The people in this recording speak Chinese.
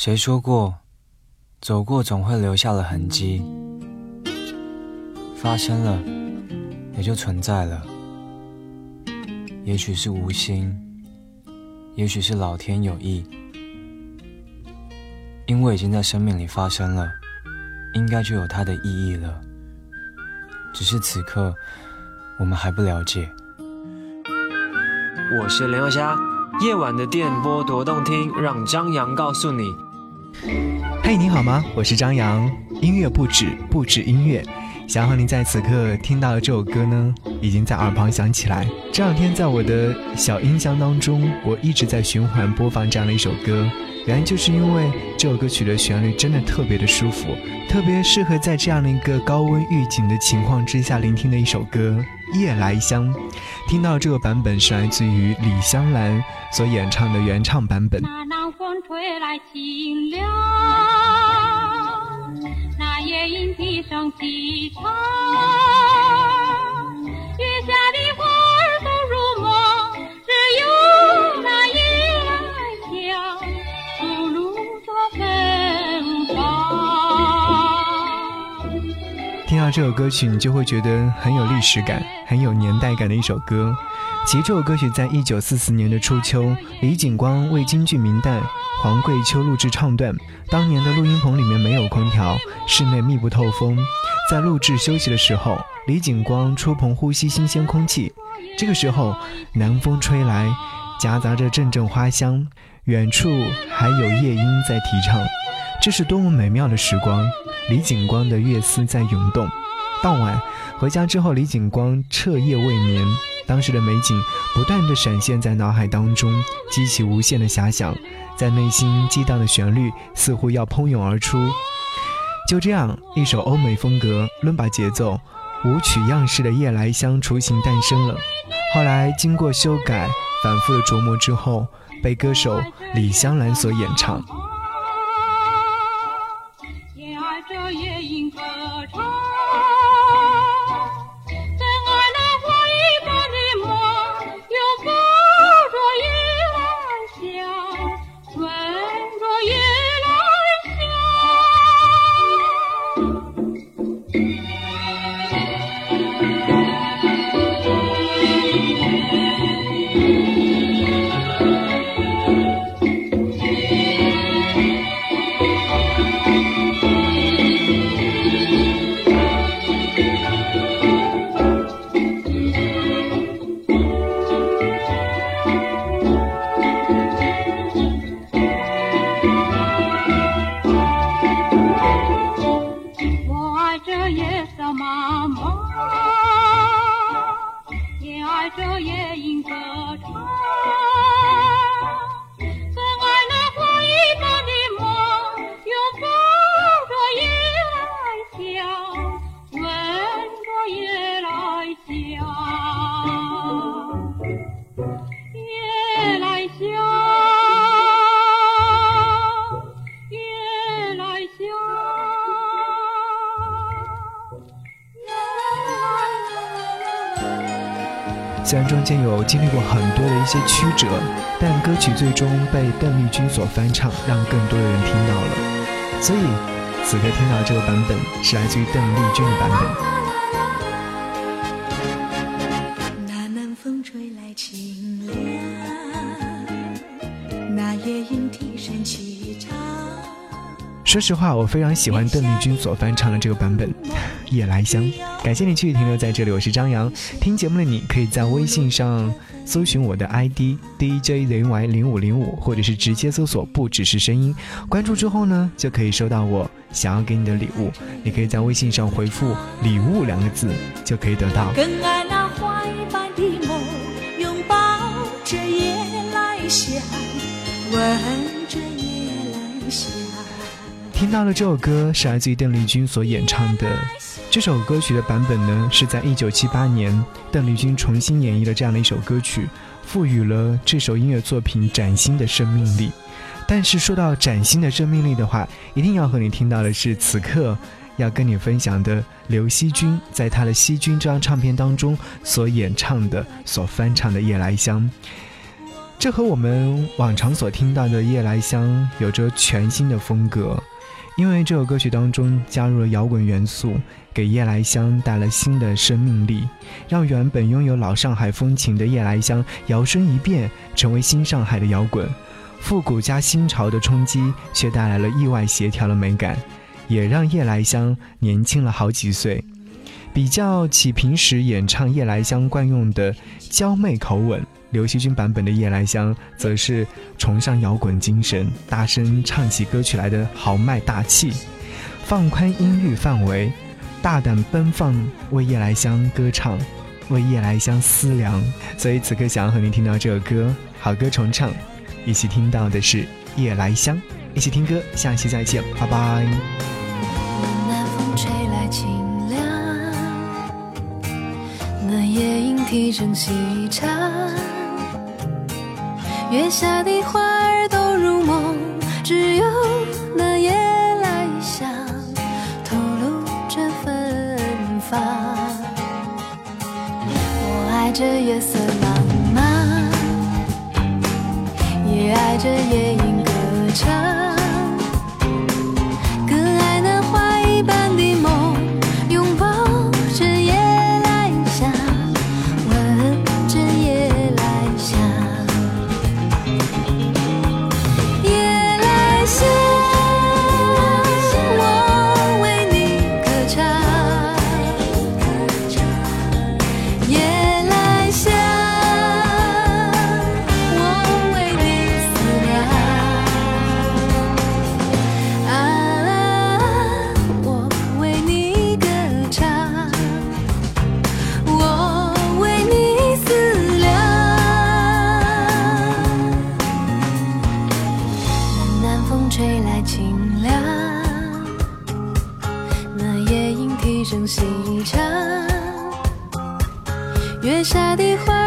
谁说过，走过总会留下了痕迹？发生了，也就存在了。也许是无心，也许是老天有意。因为已经在生命里发生了，应该就有它的意义了。只是此刻，我们还不了解。我是林宥嘉，夜晚的电波多动听，让张扬告诉你。嘿，你好吗？我是张扬，音乐不止，不止音乐。想和您在此刻听到的这首歌呢，已经在耳旁响起来。这两天在我的小音箱当中，我一直在循环播放这样的一首歌。原因就是因为这首歌曲的旋律真的特别的舒服，特别适合在这样的一个高温预警的情况之下聆听的一首歌《夜来香》。听到这个版本是来自于李香兰所演唱的原唱版本。风吹来清凉，那夜莺啼声细唱，到这首歌曲，你就会觉得很有历史感、很有年代感的一首歌。其实这首歌曲在一九四四年的初秋，李景光为京剧名旦黄桂秋录制唱段。当年的录音棚里面没有空调，室内密不透风，在录制休息的时候，李景光出棚呼吸新鲜空气。这个时候，南风吹来，夹杂着阵阵花香，远处还有夜莺在啼唱，这是多么美妙的时光！李景光的乐思在涌动。傍晚回家之后，李景光彻夜未眠，当时的美景不断的闪现在脑海当中，激起无限的遐想，在内心激荡的旋律似乎要喷涌而出。就这样，一首欧美风格、伦巴节奏、舞曲样式的《夜来香》雏形诞生了。后来经过修改、反复的琢磨之后，被歌手李香兰所演唱。夜莺歌唱，真爱那花一般的梦，拥抱着夜来香，闻着夜来香。妈妈，也爱这夜莺虽然中间有经历过很多的一些曲折，但歌曲最终被邓丽君所翻唱，让更多的人听到了。所以，此刻听到这个版本是来自于邓丽君的版本。那南风吹来清凉，那夜莺啼声细唱。说实话，我非常喜欢邓丽君所翻唱的这个版本《夜来香》。感谢你继续停留在这里，我是张扬。听节目的你可以在微信上搜寻我的 ID DJZY 零五零五，或者是直接搜索“不只是声音”。关注之后呢，就可以收到我想要给你的礼物。你可以在微信上回复“礼物”两个字，就可以得到。更爱那花一般的梦，拥抱着夜来香，闻着夜来香。听到了这首歌是来自于邓丽君所演唱的。这首歌曲的版本呢，是在一九七八年邓丽君重新演绎了这样的一首歌曲，赋予了这首音乐作品崭新的生命力。但是说到崭新的生命力的话，一定要和你听到的是此刻要跟你分享的刘惜君在她的《惜君》这张唱片当中所演唱的、所翻唱的《夜来香》。这和我们往常所听到的《夜来香》有着全新的风格，因为这首歌曲当中加入了摇滚元素，给《夜来香》带来新的生命力，让原本拥有老上海风情的《夜来香》摇身一变成为新上海的摇滚，复古加新潮的冲击，却带来了意外协调的美感，也让《夜来香》年轻了好几岁。比较起平时演唱《夜来香》惯用的娇媚口吻。刘惜君版本的《夜来香》则是崇尚摇滚精神，大声唱起歌曲来的豪迈大气，放宽音域范围，大胆奔放，为夜来香歌唱，为夜来香思量。所以此刻想要和您听到这首歌，好歌重唱，一起听到的是《夜来香》，一起听歌，下期再见，拜拜。夜莺啼声细唱，月下的花儿都入梦，只有那夜来香透露着芬芳。我爱这月色浪漫，也爱这夜下的花。